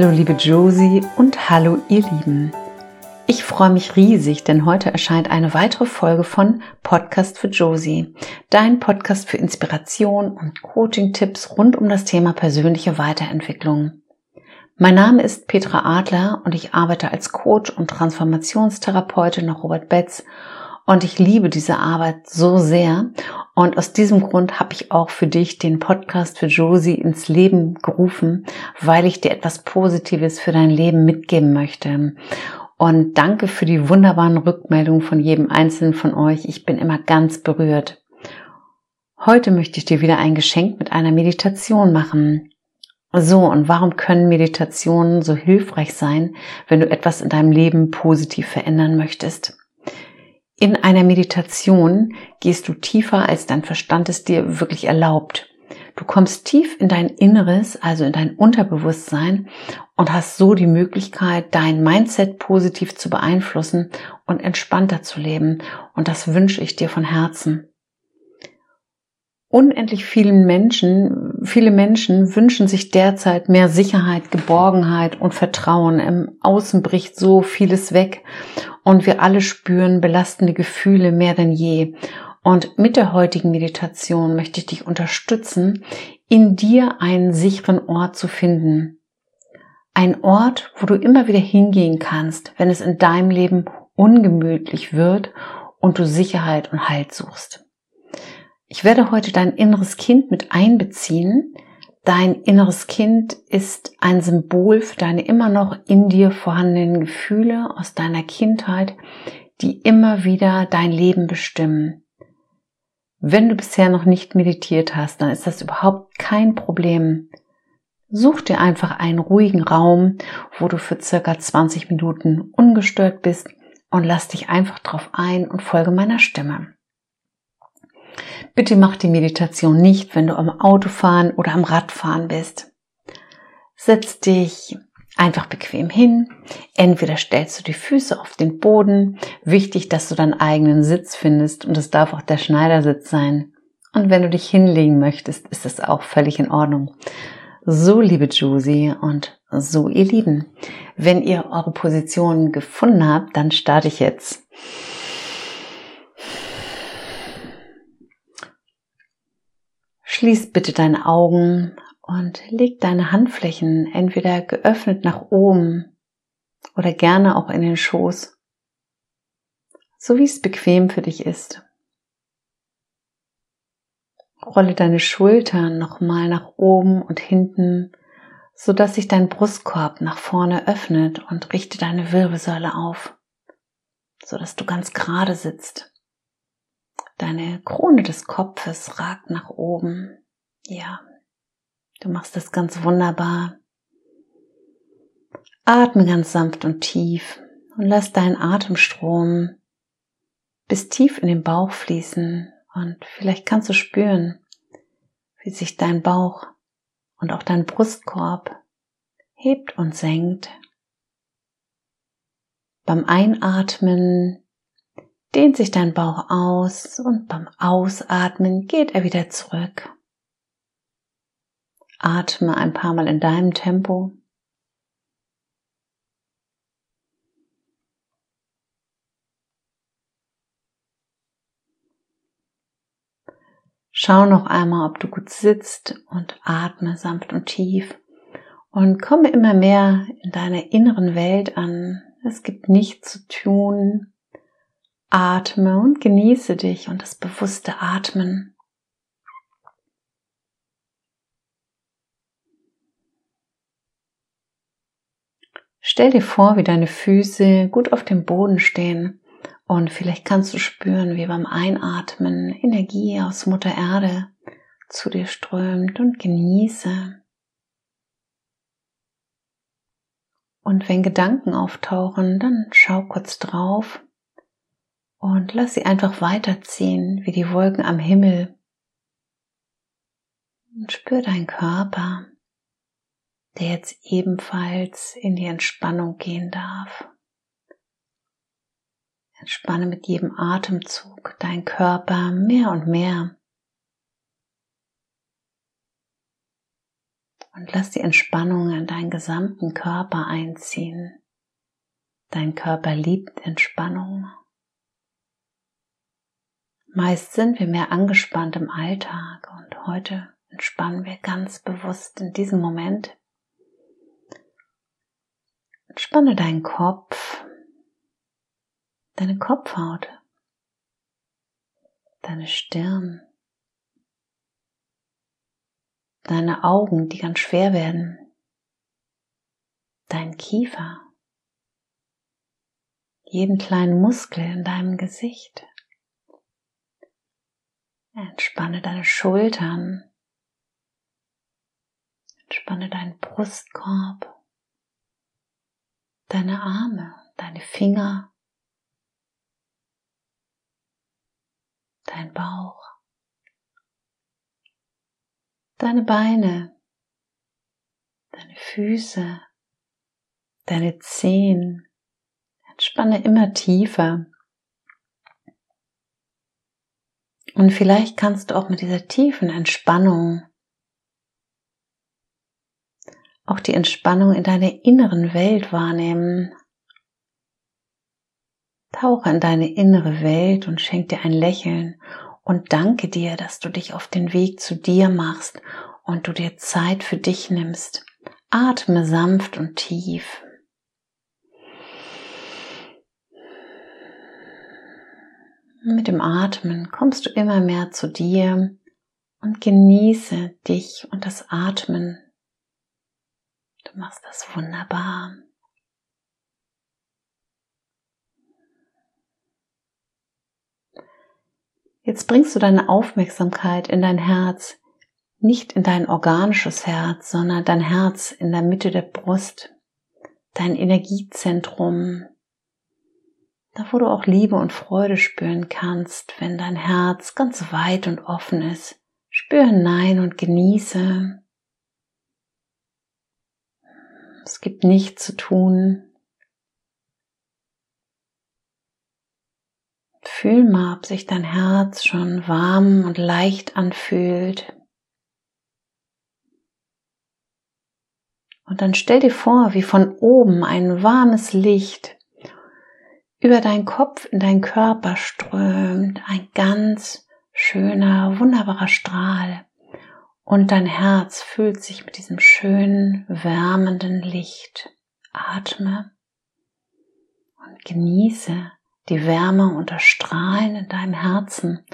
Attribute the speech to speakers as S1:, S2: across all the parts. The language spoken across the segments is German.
S1: Hallo liebe Josie und hallo ihr Lieben. Ich freue mich riesig, denn heute erscheint eine weitere Folge von Podcast für Josie, dein Podcast für Inspiration und Coaching-Tipps rund um das Thema persönliche Weiterentwicklung. Mein Name ist Petra Adler und ich arbeite als Coach und Transformationstherapeutin nach Robert Betz und ich liebe diese Arbeit so sehr. Und aus diesem Grund habe ich auch für dich den Podcast für Josie ins Leben gerufen, weil ich dir etwas Positives für dein Leben mitgeben möchte. Und danke für die wunderbaren Rückmeldungen von jedem einzelnen von euch. Ich bin immer ganz berührt. Heute möchte ich dir wieder ein Geschenk mit einer Meditation machen. So, und warum können Meditationen so hilfreich sein, wenn du etwas in deinem Leben positiv verändern möchtest? In einer Meditation gehst du tiefer, als dein Verstand es dir wirklich erlaubt. Du kommst tief in dein Inneres, also in dein Unterbewusstsein und hast so die Möglichkeit, dein Mindset positiv zu beeinflussen und entspannter zu leben. Und das wünsche ich dir von Herzen. Unendlich vielen Menschen, viele Menschen wünschen sich derzeit mehr Sicherheit, Geborgenheit und Vertrauen. Im Außen bricht so vieles weg und wir alle spüren belastende Gefühle mehr denn je. Und mit der heutigen Meditation möchte ich dich unterstützen, in dir einen sicheren Ort zu finden. Ein Ort, wo du immer wieder hingehen kannst, wenn es in deinem Leben ungemütlich wird und du Sicherheit und Halt suchst. Ich werde heute dein inneres Kind mit einbeziehen, Dein inneres Kind ist ein Symbol für deine immer noch in dir vorhandenen Gefühle aus deiner Kindheit, die immer wieder dein Leben bestimmen. Wenn du bisher noch nicht meditiert hast, dann ist das überhaupt kein Problem. Such dir einfach einen ruhigen Raum, wo du für circa 20 Minuten ungestört bist und lass dich einfach drauf ein und folge meiner Stimme. Bitte mach die Meditation nicht, wenn du am Autofahren oder am Radfahren bist. Setz dich einfach bequem hin. Entweder stellst du die Füße auf den Boden. Wichtig, dass du deinen eigenen Sitz findest und es darf auch der Schneidersitz sein. Und wenn du dich hinlegen möchtest, ist es auch völlig in Ordnung. So, liebe Josie und so, ihr Lieben, wenn ihr eure Position gefunden habt, dann starte ich jetzt. Schließ bitte deine Augen und leg deine Handflächen entweder geöffnet nach oben oder gerne auch in den Schoß, so wie es bequem für dich ist. Rolle deine Schultern nochmal nach oben und hinten, so dass sich dein Brustkorb nach vorne öffnet und richte deine Wirbelsäule auf, so dass du ganz gerade sitzt. Deine Krone des Kopfes ragt nach oben. Ja, du machst das ganz wunderbar. Atme ganz sanft und tief und lass deinen Atemstrom bis tief in den Bauch fließen und vielleicht kannst du spüren, wie sich dein Bauch und auch dein Brustkorb hebt und senkt. Beim Einatmen dehnt sich dein Bauch aus und beim Ausatmen geht er wieder zurück. Atme ein paar Mal in deinem Tempo. Schau noch einmal, ob du gut sitzt und atme sanft und tief und komme immer mehr in deiner inneren Welt an. Es gibt nichts zu tun, Atme und genieße dich und das bewusste Atmen. Stell dir vor, wie deine Füße gut auf dem Boden stehen und vielleicht kannst du spüren, wie beim Einatmen Energie aus Mutter Erde zu dir strömt und genieße. Und wenn Gedanken auftauchen, dann schau kurz drauf und lass sie einfach weiterziehen wie die Wolken am Himmel. Und spür deinen Körper, der jetzt ebenfalls in die Entspannung gehen darf. Entspanne mit jedem Atemzug deinen Körper mehr und mehr. Und lass die Entspannung in deinen gesamten Körper einziehen. Dein Körper liebt Entspannung. Meist sind wir mehr angespannt im Alltag und heute entspannen wir ganz bewusst in diesem Moment. Entspanne deinen Kopf, deine Kopfhaut, deine Stirn, deine Augen, die ganz schwer werden, dein Kiefer, jeden kleinen Muskel in deinem Gesicht. Entspanne deine Schultern, entspanne deinen Brustkorb, deine Arme, deine Finger, dein Bauch, deine Beine, deine Füße, deine Zehen. Entspanne immer tiefer. Und vielleicht kannst du auch mit dieser tiefen Entspannung auch die Entspannung in deiner inneren Welt wahrnehmen. Tauche in deine innere Welt und schenk dir ein Lächeln und danke dir, dass du dich auf den Weg zu dir machst und du dir Zeit für dich nimmst. Atme sanft und tief. Mit dem Atmen kommst du immer mehr zu dir und genieße dich und das Atmen Du machst das wunderbar. Jetzt bringst du deine Aufmerksamkeit in dein Herz, nicht in dein organisches Herz, sondern dein Herz in der Mitte der Brust, dein Energiezentrum, da wo du auch Liebe und Freude spüren kannst, wenn dein Herz ganz weit und offen ist. Spür hinein und genieße. Es gibt nichts zu tun. Fühl mal, ob sich dein Herz schon warm und leicht anfühlt. Und dann stell dir vor, wie von oben ein warmes Licht über deinen Kopf in deinen Körper strömt, ein ganz schöner, wunderbarer Strahl und dein Herz füllt sich mit diesem schönen, wärmenden Licht. Atme und genieße die Wärme und das Strahlen in deinem Herzen.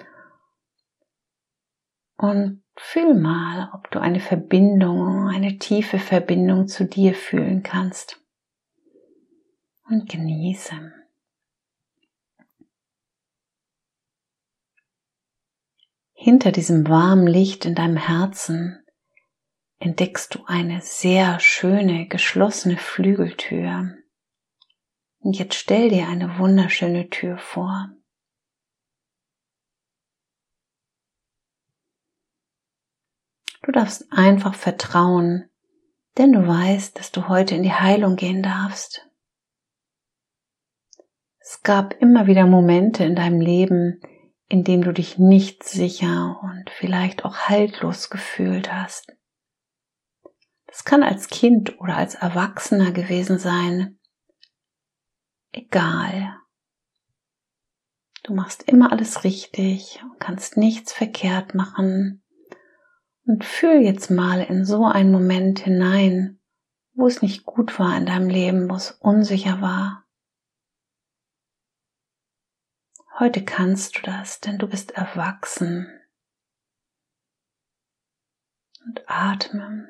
S1: Und fühl mal, ob du eine Verbindung, eine tiefe Verbindung zu dir fühlen kannst. Und genieße. Hinter diesem warmen Licht in deinem Herzen entdeckst du eine sehr schöne geschlossene Flügeltür. Und jetzt stell dir eine wunderschöne Tür vor. Du darfst einfach vertrauen, denn du weißt, dass du heute in die Heilung gehen darfst. Es gab immer wieder Momente in deinem Leben, in dem du dich nicht sicher und vielleicht auch haltlos gefühlt hast. Das kann als Kind oder als Erwachsener gewesen sein. Egal. Du machst immer alles richtig und kannst nichts verkehrt machen. Und fühl jetzt mal in so einen Moment hinein, wo es nicht gut war in deinem Leben, wo es unsicher war, Heute kannst du das, denn du bist erwachsen. Und atme.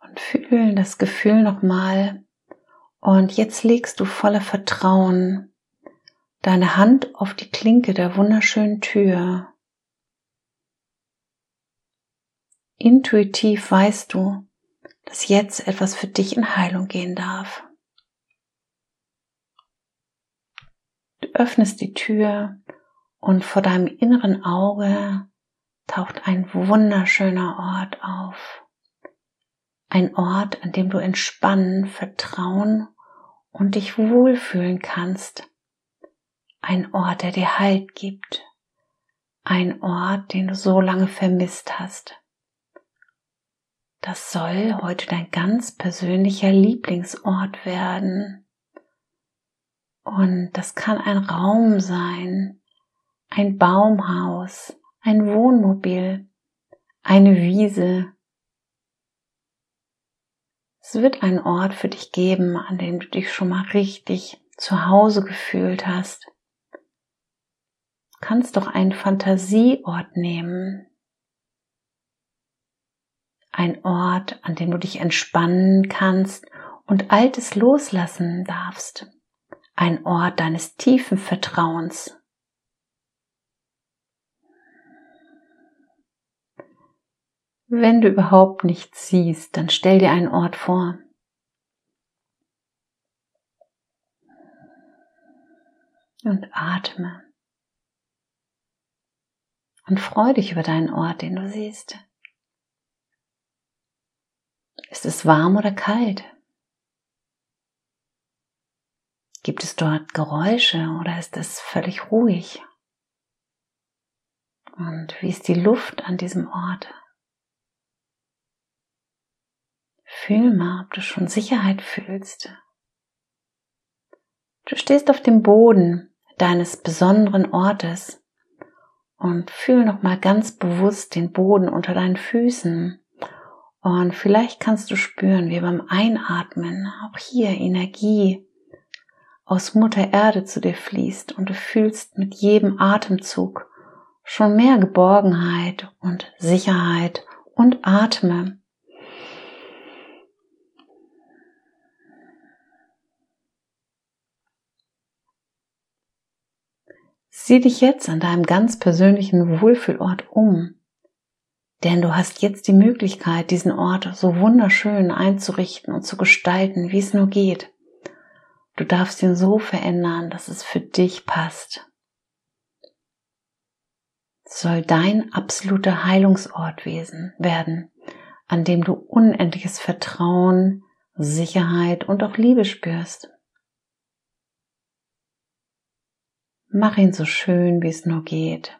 S1: Und fühlen das Gefühl nochmal. Und jetzt legst du voller Vertrauen deine Hand auf die Klinke der wunderschönen Tür. Intuitiv weißt du, dass jetzt etwas für dich in Heilung gehen darf. Du öffnest die Tür und vor deinem inneren Auge taucht ein wunderschöner Ort auf. Ein Ort, an dem du entspannen, vertrauen und dich wohlfühlen kannst. Ein Ort, der dir Halt gibt. ein Ort, den du so lange vermisst hast. Das soll heute dein ganz persönlicher Lieblingsort werden. Und das kann ein Raum sein, ein Baumhaus, ein Wohnmobil, eine Wiese. Es wird einen Ort für dich geben, an dem du dich schon mal richtig zu Hause gefühlt hast. Du kannst doch einen Fantasieort nehmen. Ein Ort, an dem du dich entspannen kannst und Altes loslassen darfst. Ein Ort deines tiefen Vertrauens. Wenn du überhaupt nichts siehst, dann stell dir einen Ort vor. Und atme. Und freu dich über deinen Ort, den du siehst. Ist es warm oder kalt? Gibt es dort Geräusche oder ist es völlig ruhig? Und wie ist die Luft an diesem Ort? Fühl mal, ob du schon Sicherheit fühlst. Du stehst auf dem Boden deines besonderen Ortes und fühl noch mal ganz bewusst den Boden unter deinen Füßen. Und vielleicht kannst du spüren, wie beim Einatmen auch hier Energie aus Mutter Erde zu dir fließt und du fühlst mit jedem Atemzug schon mehr Geborgenheit und Sicherheit und atme Sieh dich jetzt an deinem ganz persönlichen Wohlfühlort um. Denn du hast jetzt die Möglichkeit, diesen Ort so wunderschön einzurichten und zu gestalten, wie es nur geht. Du darfst ihn so verändern, dass es für dich passt. Es soll dein absoluter Heilungsort werden, an dem du unendliches Vertrauen, Sicherheit und auch Liebe spürst. Mach ihn so schön, wie es nur geht.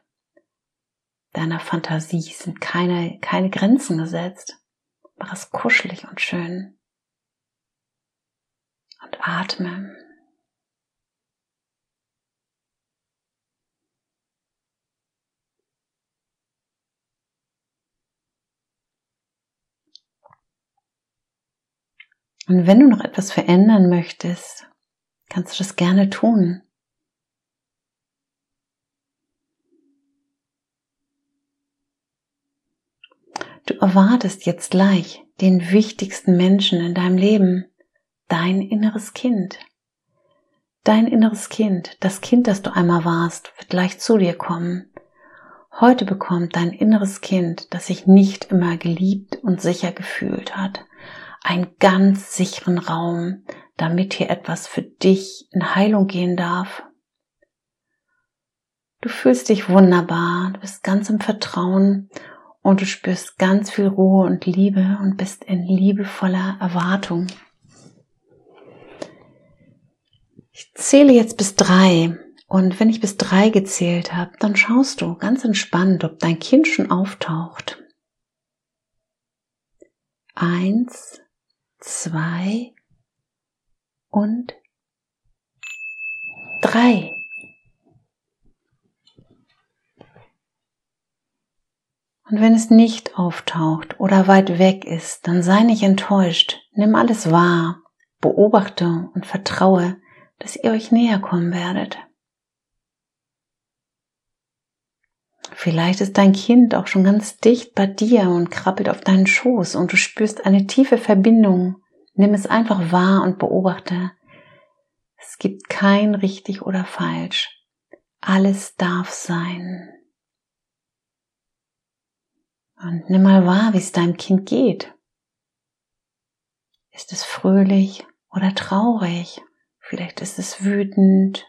S1: Deiner Fantasie sind keine, keine Grenzen gesetzt. Mach es kuschelig und schön. Und atme. Und wenn du noch etwas verändern möchtest, kannst du das gerne tun. Du erwartest jetzt gleich den wichtigsten Menschen in deinem Leben, dein inneres Kind. Dein inneres Kind, das Kind, das du einmal warst, wird gleich zu dir kommen. Heute bekommt dein inneres Kind, das sich nicht immer geliebt und sicher gefühlt hat, einen ganz sicheren Raum, damit hier etwas für dich in Heilung gehen darf. Du fühlst dich wunderbar, du bist ganz im Vertrauen und du spürst ganz viel Ruhe und Liebe und bist in liebevoller Erwartung. Ich zähle jetzt bis drei und wenn ich bis drei gezählt habe, dann schaust du ganz entspannt, ob dein Kind schon auftaucht. Eins, zwei und drei. Und wenn es nicht auftaucht oder weit weg ist, dann sei nicht enttäuscht. Nimm alles wahr, beobachte und vertraue, dass ihr euch näher kommen werdet. Vielleicht ist dein Kind auch schon ganz dicht bei dir und krabbelt auf deinen Schoß und du spürst eine tiefe Verbindung. Nimm es einfach wahr und beobachte. Es gibt kein richtig oder falsch. Alles darf sein. Und nimm mal wahr, wie es deinem Kind geht. Ist es fröhlich oder traurig? Vielleicht ist es wütend.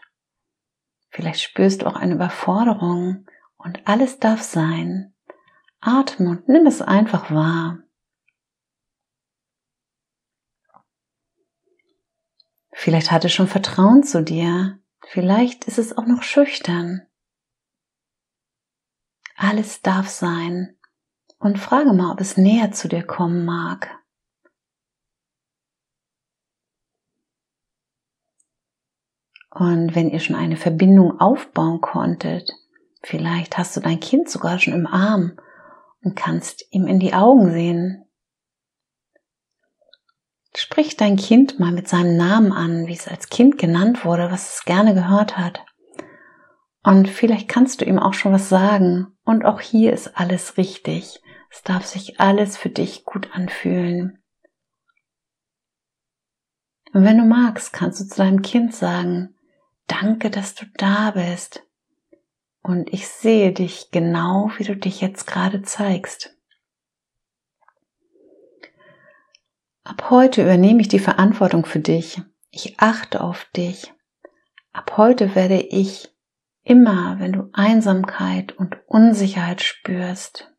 S1: Vielleicht spürst du auch eine Überforderung und alles darf sein. Atme und nimm es einfach wahr. Vielleicht hat es schon Vertrauen zu dir. Vielleicht ist es auch noch schüchtern. Alles darf sein. Und frage mal, ob es näher zu dir kommen mag. Und wenn ihr schon eine Verbindung aufbauen konntet, vielleicht hast du dein Kind sogar schon im Arm und kannst ihm in die Augen sehen. Sprich dein Kind mal mit seinem Namen an, wie es als Kind genannt wurde, was es gerne gehört hat. Und vielleicht kannst du ihm auch schon was sagen. Und auch hier ist alles richtig. Es darf sich alles für dich gut anfühlen. Und wenn du magst, kannst du zu deinem Kind sagen, danke, dass du da bist. Und ich sehe dich genau, wie du dich jetzt gerade zeigst. Ab heute übernehme ich die Verantwortung für dich. Ich achte auf dich. Ab heute werde ich immer, wenn du Einsamkeit und Unsicherheit spürst,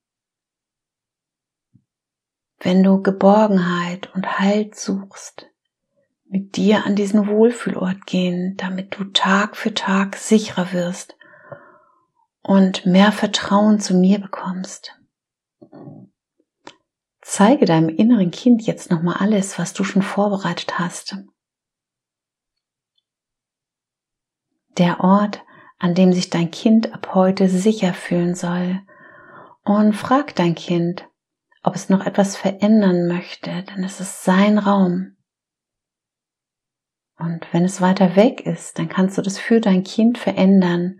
S1: wenn du Geborgenheit und Halt suchst, mit dir an diesen Wohlfühlort gehen, damit du Tag für Tag sicherer wirst und mehr Vertrauen zu mir bekommst. Zeige deinem inneren Kind jetzt nochmal alles, was du schon vorbereitet hast. Der Ort, an dem sich dein Kind ab heute sicher fühlen soll. Und frag dein Kind, ob es noch etwas verändern möchte, denn es ist sein Raum. Und wenn es weiter weg ist, dann kannst du das für dein Kind verändern,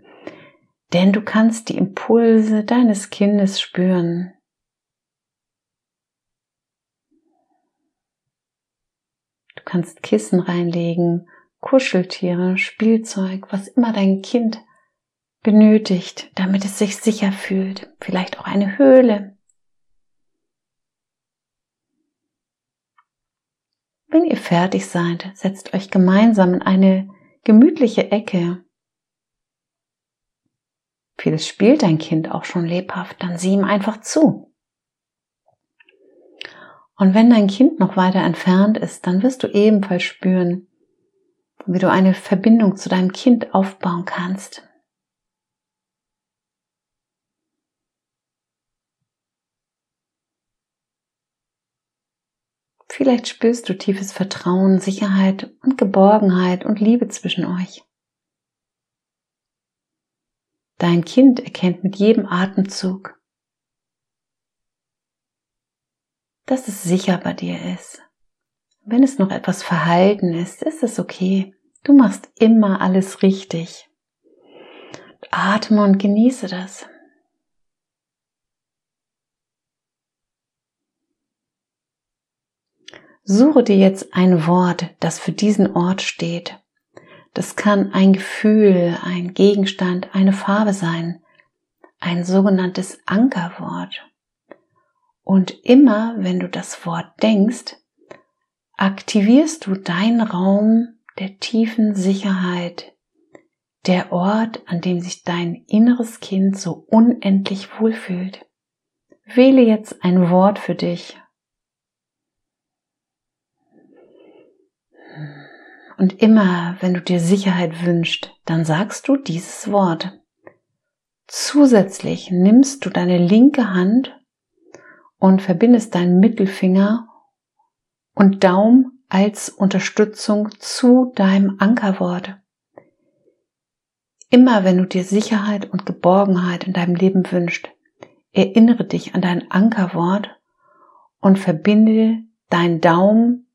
S1: denn du kannst die Impulse deines Kindes spüren. Du kannst Kissen reinlegen, Kuscheltiere, Spielzeug, was immer dein Kind benötigt, damit es sich sicher fühlt. Vielleicht auch eine Höhle. Wenn ihr fertig seid, setzt euch gemeinsam in eine gemütliche Ecke. Vieles spielt dein Kind auch schon lebhaft, dann sieh ihm einfach zu. Und wenn dein Kind noch weiter entfernt ist, dann wirst du ebenfalls spüren, wie du eine Verbindung zu deinem Kind aufbauen kannst. Vielleicht spürst du tiefes Vertrauen, Sicherheit und Geborgenheit und Liebe zwischen euch. Dein Kind erkennt mit jedem Atemzug, dass es sicher bei dir ist. Wenn es noch etwas verhalten ist, ist es okay. Du machst immer alles richtig. Atme und genieße das. Suche dir jetzt ein Wort, das für diesen Ort steht. Das kann ein Gefühl, ein Gegenstand, eine Farbe sein, ein sogenanntes Ankerwort. Und immer, wenn du das Wort denkst, aktivierst du deinen Raum der tiefen Sicherheit, der Ort, an dem sich dein inneres Kind so unendlich wohlfühlt. Wähle jetzt ein Wort für dich. Und immer, wenn du dir Sicherheit wünschst, dann sagst du dieses Wort. Zusätzlich nimmst du deine linke Hand und verbindest deinen Mittelfinger und Daumen als Unterstützung zu deinem Ankerwort. Immer wenn du dir Sicherheit und Geborgenheit in deinem Leben wünschst, erinnere dich an dein Ankerwort und verbinde deinen Daumen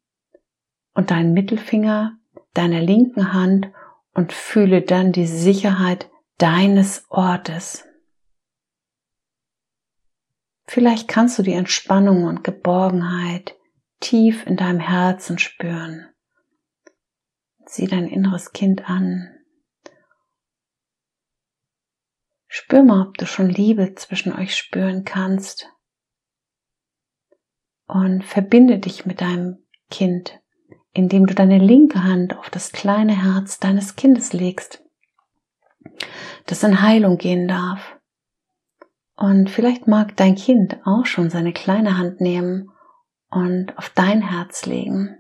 S1: und deinen Mittelfinger deiner linken Hand und fühle dann die Sicherheit deines Ortes. Vielleicht kannst du die Entspannung und Geborgenheit tief in deinem Herzen spüren. Sieh dein inneres Kind an. Spür mal, ob du schon Liebe zwischen euch spüren kannst. Und verbinde dich mit deinem Kind, indem du deine linke Hand auf das kleine Herz deines Kindes legst, das in Heilung gehen darf. Und vielleicht mag dein Kind auch schon seine kleine Hand nehmen und auf dein Herz legen.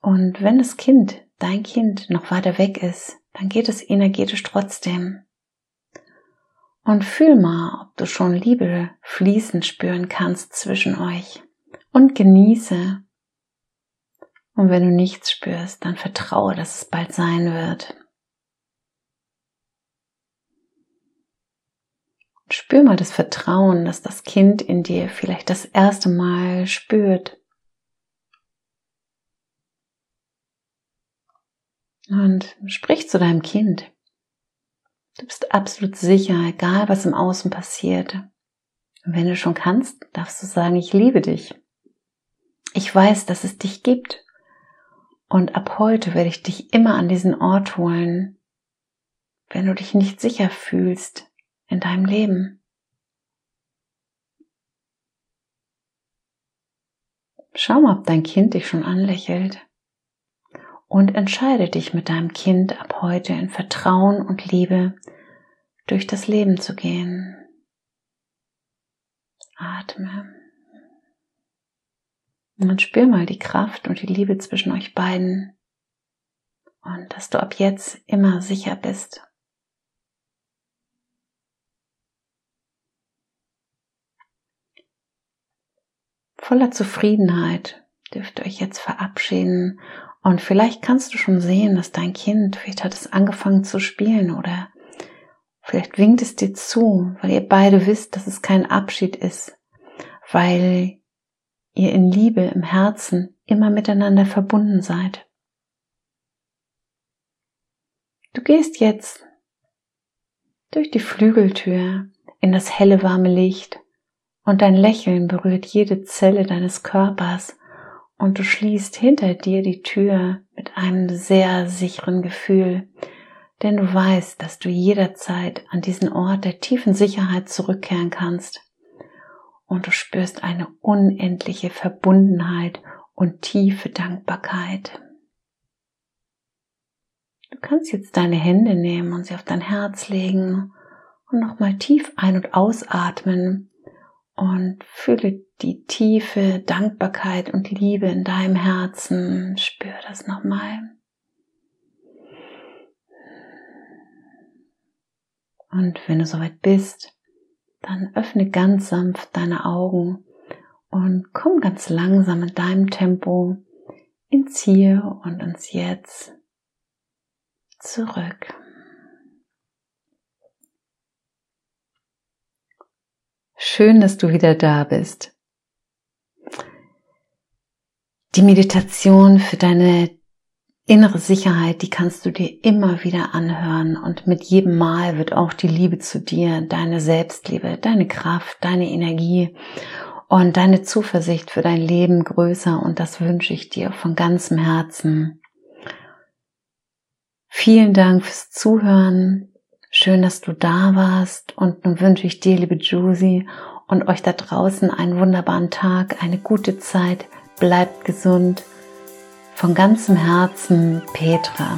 S1: Und wenn das Kind, dein Kind, noch weiter weg ist, dann geht es energetisch trotzdem. Und fühl mal, ob du schon Liebe fließen spüren kannst zwischen euch. Und genieße. Und wenn du nichts spürst, dann vertraue, dass es bald sein wird. Spür mal das Vertrauen, dass das Kind in dir vielleicht das erste Mal spürt. Und sprich zu deinem Kind. Du bist absolut sicher, egal was im Außen passiert. Und wenn du schon kannst, darfst du sagen, ich liebe dich. Ich weiß, dass es dich gibt. Und ab heute werde ich dich immer an diesen Ort holen, wenn du dich nicht sicher fühlst in deinem Leben. Schau mal, ob dein Kind dich schon anlächelt und entscheide dich mit deinem Kind ab heute in Vertrauen und Liebe durch das Leben zu gehen. Atme. Und spür mal die Kraft und die Liebe zwischen euch beiden und dass du ab jetzt immer sicher bist. Voller Zufriedenheit dürft ihr euch jetzt verabschieden und vielleicht kannst du schon sehen, dass dein Kind, vielleicht hat es angefangen zu spielen oder vielleicht winkt es dir zu, weil ihr beide wisst, dass es kein Abschied ist, weil ihr in Liebe im Herzen immer miteinander verbunden seid. Du gehst jetzt durch die Flügeltür in das helle warme Licht und dein Lächeln berührt jede Zelle deines Körpers und du schließt hinter dir die Tür mit einem sehr sicheren Gefühl, denn du weißt, dass du jederzeit an diesen Ort der tiefen Sicherheit zurückkehren kannst und du spürst eine unendliche Verbundenheit und tiefe Dankbarkeit. Du kannst jetzt deine Hände nehmen und sie auf dein Herz legen und nochmal tief ein- und ausatmen und fühle die tiefe Dankbarkeit und Liebe in deinem Herzen. Spür das nochmal. Und wenn du soweit bist, dann öffne ganz sanft deine Augen und komm ganz langsam in deinem Tempo ins Hier und ins Jetzt zurück. Schön, dass du wieder da bist. Die Meditation für deine innere Sicherheit, die kannst du dir immer wieder anhören und mit jedem Mal wird auch die Liebe zu dir, deine Selbstliebe, deine Kraft, deine Energie und deine Zuversicht für dein Leben größer und das wünsche ich dir von ganzem Herzen. Vielen Dank fürs Zuhören. Schön, dass du da warst und nun wünsche ich dir, liebe Josie, und euch da draußen einen wunderbaren Tag, eine gute Zeit. Bleibt gesund. Von ganzem Herzen, Petra.